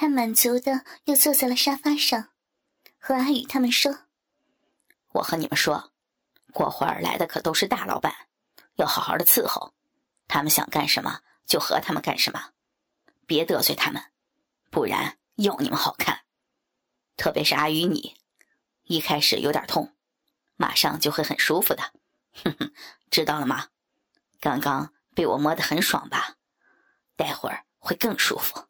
他满足的又坐在了沙发上，和阿宇他们说：“我和你们说，过会儿来的可都是大老板，要好好的伺候。他们想干什么就和他们干什么，别得罪他们，不然要你们好看。特别是阿宇你，一开始有点痛，马上就会很舒服的。哼哼，知道了吗？刚刚被我摸得很爽吧？待会儿会更舒服。”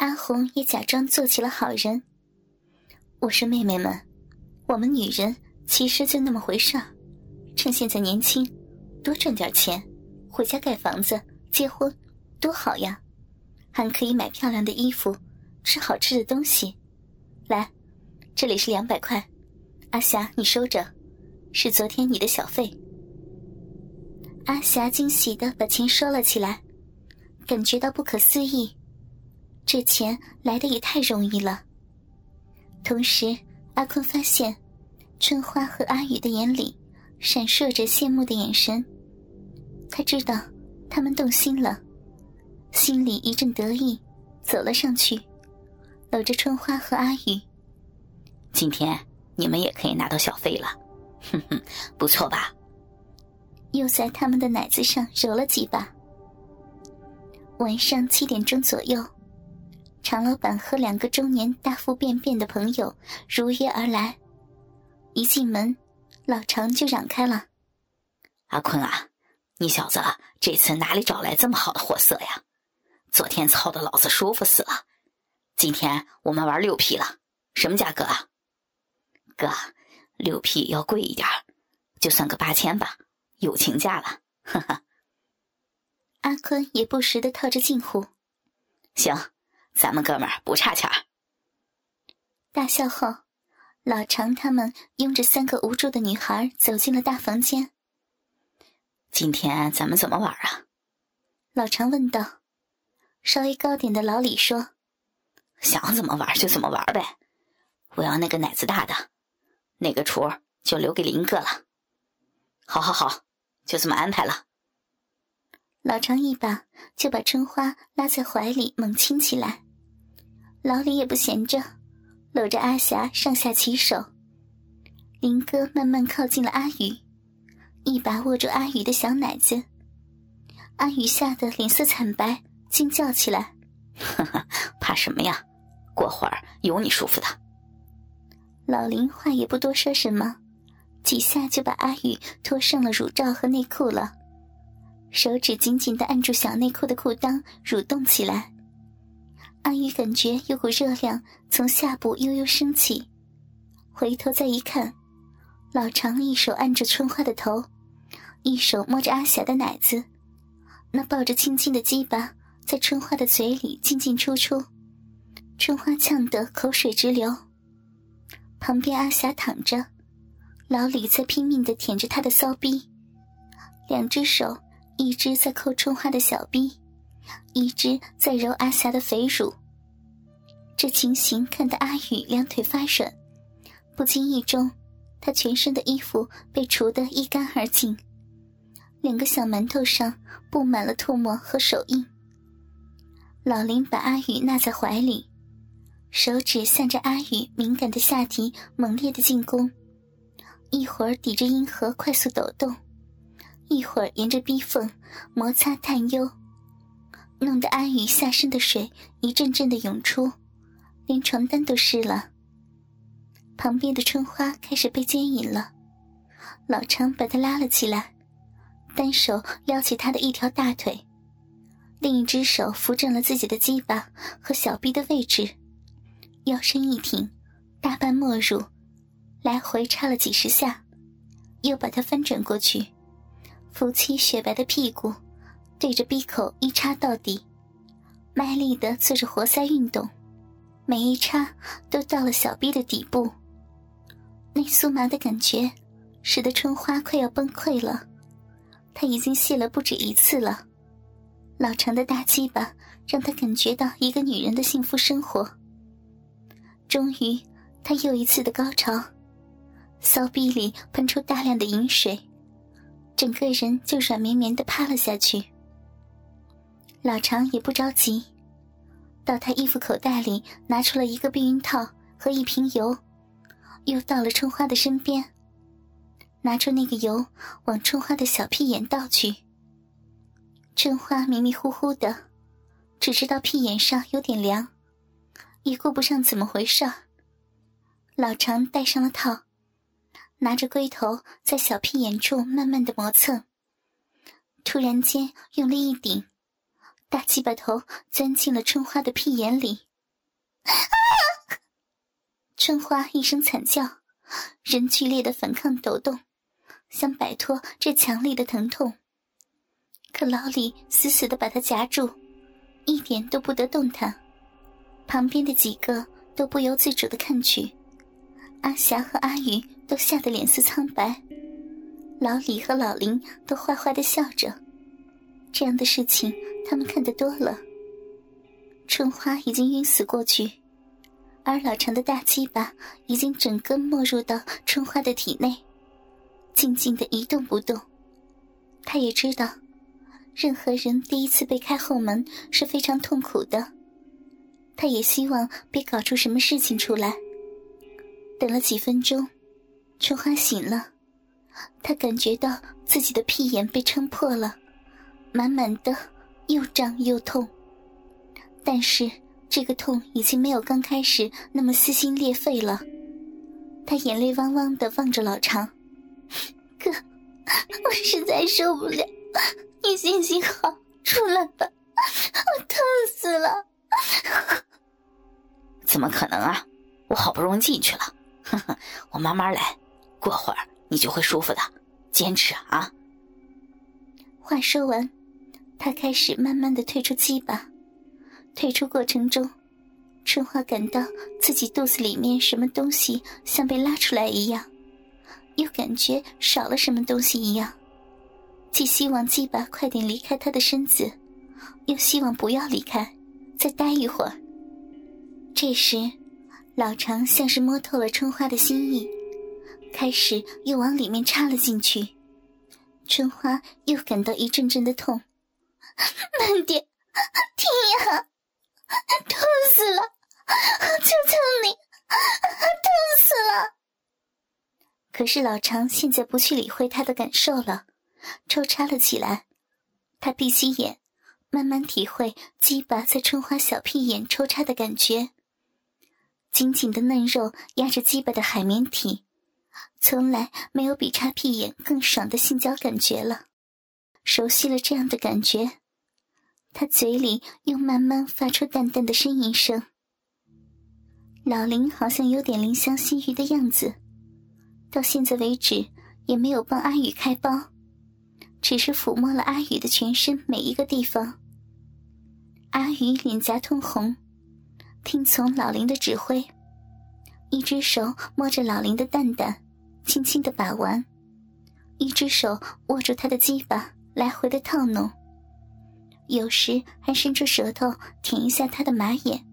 阿红也假装做起了好人。我说：“妹妹们，我们女人其实就那么回事儿，趁现在年轻，多赚点钱，回家盖房子、结婚，多好呀！还可以买漂亮的衣服，吃好吃的东西。来，这里是两百块，阿霞你收着，是昨天你的小费。”阿霞惊喜的把钱收了起来，感觉到不可思议。这钱来的也太容易了。同时，阿坤发现春花和阿宇的眼里闪烁着羡慕的眼神。他知道他们动心了，心里一阵得意，走了上去，搂着春花和阿宇。今天你们也可以拿到小费了，哼哼，不错吧？又在他们的奶子上揉了几把。晚上七点钟左右。常老板和两个中年大腹便便的朋友如约而来，一进门，老常就嚷开了：“阿坤啊，你小子这次哪里找来这么好的货色呀？昨天操的老子舒服死了，今天我们玩六匹了，什么价格啊？哥，六匹要贵一点，就算个八千吧，友情价了。”哈哈。阿坤也不时的套着近乎：“行。”咱们哥们儿不差钱儿。大笑后，老常他们拥着三个无助的女孩走进了大房间。今天咱们怎么玩啊？老常问道。稍微高点的老李说：“想怎么玩就怎么玩呗。我要那个奶子大的，那个厨就留给林哥了。好好好，就这么安排了。”老常一把就把春花拉在怀里，猛亲起来。老李也不闲着，搂着阿霞上下其手。林哥慢慢靠近了阿宇，一把握住阿宇的小奶子。阿宇吓得脸色惨白，惊叫起来：“哈哈，怕什么呀？过会儿有你舒服的。”老林话也不多说什么，几下就把阿宇脱上了乳罩和内裤了。手指紧紧的按住小内裤的裤裆，蠕动起来。阿宇感觉有股热量从下部悠悠升起，回头再一看，老常一手按着春花的头，一手摸着阿霞的奶子，那抱着青青的鸡巴在春花的嘴里进进出出，春花呛得口水直流。旁边阿霞躺着，老李在拼命的舔着她的骚逼，两只手。一只在抠春花的小臂，一只在揉阿霞的肥乳。这情形看得阿宇两腿发软，不经意中，他全身的衣服被除得一干二净，两个小馒头上布满了唾沫和手印。老林把阿宇纳在怀里，手指向着阿宇敏感的下体猛烈的进攻，一会儿抵着阴核快速抖动。一会儿沿着逼缝摩擦探幽，弄得阿宇下身的水一阵阵的涌出，连床单都湿了。旁边的春花开始被牵引了，老常把她拉了起来，单手撩起她的一条大腿，另一只手扶正了自己的鸡巴和小臂的位置，腰身一挺，大半没入，来回插了几十下，又把她翻转过去。扶起雪白的屁股，对着鼻口一插到底，卖力的做着活塞运动，每一插都到了小臂的底部。那酥麻的感觉，使得春花快要崩溃了。他已经泄了不止一次了，老长的大鸡巴让他感觉到一个女人的幸福生活。终于，他又一次的高潮，骚逼里喷出大量的饮水。整个人就软绵绵的趴了下去。老常也不着急，到他衣服口袋里拿出了一个避孕套和一瓶油，又到了春花的身边，拿出那个油往春花的小屁眼倒去。春花迷迷糊糊的，只知道屁眼上有点凉，也顾不上怎么回事。老常戴上了套，拿着龟头在小屁眼处慢慢的磨蹭，突然间用力一顶。大鸡巴头钻进了春花的屁眼里，春花一声惨叫，人剧烈的反抗抖动，想摆脱这强力的疼痛。可老李死死的把她夹住，一点都不得动弹。旁边的几个都不由自主的看去，阿霞和阿宇都吓得脸色苍白，老李和老林都坏坏的笑着。这样的事情。他们看得多了，春花已经晕死过去，而老长的大鸡巴已经整个没入到春花的体内，静静的一动不动。他也知道，任何人第一次被开后门是非常痛苦的，他也希望别搞出什么事情出来。等了几分钟，春花醒了，她感觉到自己的屁眼被撑破了，满满的。又胀又痛，但是这个痛已经没有刚开始那么撕心裂肺了。他眼泪汪汪的望着老常，哥，我实在受不了，你行行好，出来吧，我痛死了。怎么可能啊！我好不容易进去了，呵呵，我慢慢来，过会儿你就会舒服的，坚持啊。话说完。他开始慢慢的退出鸡巴，退出过程中，春花感到自己肚子里面什么东西像被拉出来一样，又感觉少了什么东西一样，既希望鸡巴快点离开他的身子，又希望不要离开，再待一会儿。这时，老常像是摸透了春花的心意，开始又往里面插了进去，春花又感到一阵阵的痛。慢点，停呀！痛死了！求求你，痛死了！可是老常现在不去理会他的感受了，抽插了起来。他闭起眼，慢慢体会鸡巴在春花小屁眼抽插的感觉。紧紧的嫩肉压着鸡巴的海绵体，从来没有比插屁眼更爽的性交感觉了。熟悉了这样的感觉。他嘴里又慢慢发出淡淡的呻吟声。老林好像有点怜香惜玉的样子，到现在为止也没有帮阿宇开包，只是抚摸了阿宇的全身每一个地方。阿宇脸颊通红，听从老林的指挥，一只手摸着老林的蛋蛋，轻轻的把玩，一只手握住他的鸡巴，来回的套弄。有时还伸出舌头舔一下他的马眼，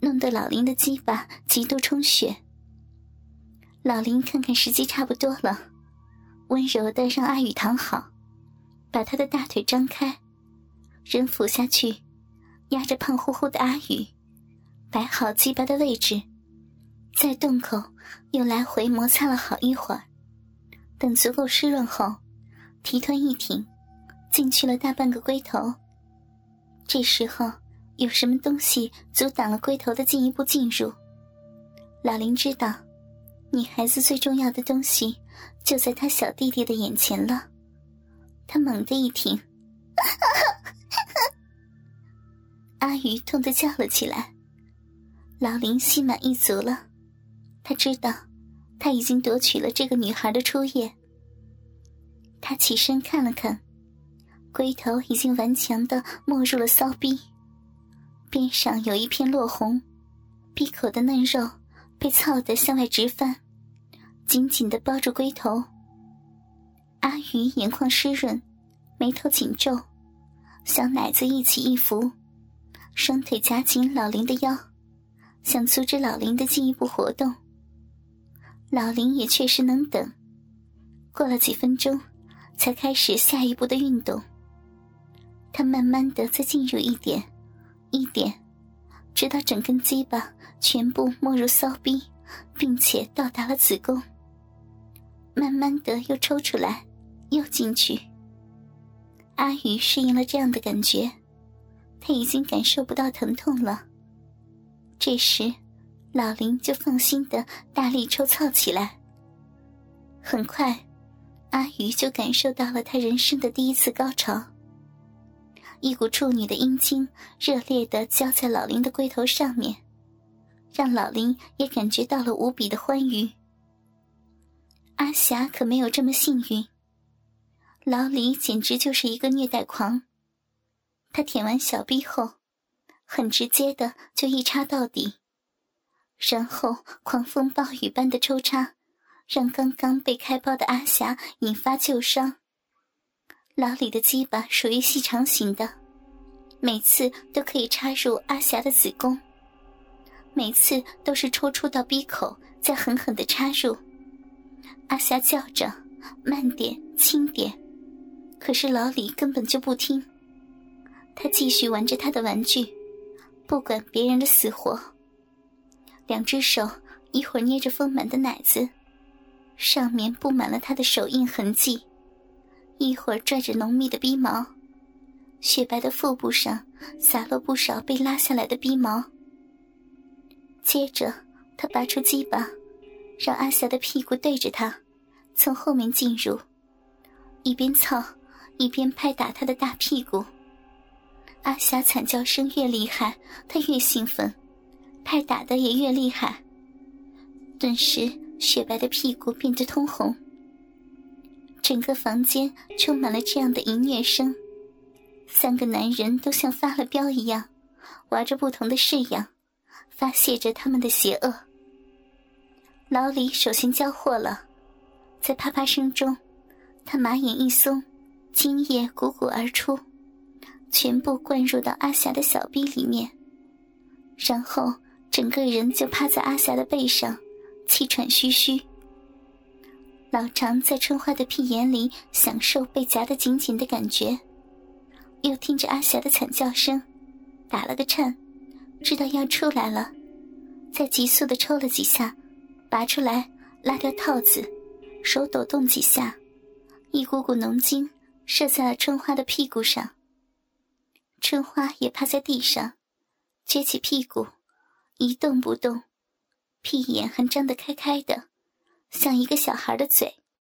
弄得老林的鸡巴极度充血。老林看看时机差不多了，温柔的让阿宇躺好，把他的大腿张开，人俯下去，压着胖乎乎的阿宇，摆好鸡巴的位置，在洞口又来回摩擦了好一会儿，等足够湿润后，提臀一挺。进去了大半个龟头。这时候有什么东西阻挡了龟头的进一步进入？老林知道，女孩子最重要的东西就在他小弟弟的眼前了。他猛地一挺，阿宇痛得叫了起来。老林心满意足了，他知道他已经夺取了这个女孩的初夜。他起身看了看。龟头已经顽强的没入了骚逼，边上有一片落红，闭口的嫩肉被操得向外直翻，紧紧的包住龟头。阿鱼眼眶湿润，眉头紧皱，小奶子一起一伏，双腿夹紧老林的腰，想阻止老林的进一步活动。老林也确实能等，过了几分钟，才开始下一步的运动。他慢慢的再进入一点，一点，直到整根鸡巴全部没入骚逼，并且到达了子宫，慢慢的又抽出来，又进去。阿宇适应了这样的感觉，他已经感受不到疼痛了。这时，老林就放心的大力抽操起来。很快，阿鱼就感受到了他人生的第一次高潮。一股处女的阴茎热烈的浇在老林的龟头上面，让老林也感觉到了无比的欢愉。阿霞可没有这么幸运。老李简直就是一个虐待狂。他舔完小臂后，很直接的就一插到底，然后狂风暴雨般的抽插，让刚刚被开包的阿霞引发旧伤。老李的鸡巴属于细长型的，每次都可以插入阿霞的子宫，每次都是抽出到逼口，再狠狠的插入。阿霞叫着：“慢点，轻点。”可是老李根本就不听，他继续玩着他的玩具，不管别人的死活。两只手一会儿捏着丰满的奶子，上面布满了他的手印痕迹。一会儿拽着浓密的逼毛，雪白的腹部上洒落不少被拉下来的逼毛。接着，他拔出鸡巴，让阿霞的屁股对着他，从后面进入，一边操一边拍打他的大屁股。阿霞惨叫声越厉害，他越兴奋，拍打的也越厉害。顿时，雪白的屁股变得通红。整个房间充满了这样的淫虐声，三个男人都像发了飙一样，玩着不同的式样，发泄着他们的邪恶。老李首先交货了，在啪啪声中，他马眼一松，精液汩汩而出，全部灌入到阿霞的小臂里面，然后整个人就趴在阿霞的背上，气喘吁吁。老常在春花的屁眼里享受被夹得紧紧的感觉，又听着阿霞的惨叫声，打了个颤，知道要出来了，再急速的抽了几下，拔出来拉掉套子，手抖动几下，一股股浓精射在了春花的屁股上。春花也趴在地上，撅起屁股，一动不动，屁眼还张得开开的。像一个小孩的嘴，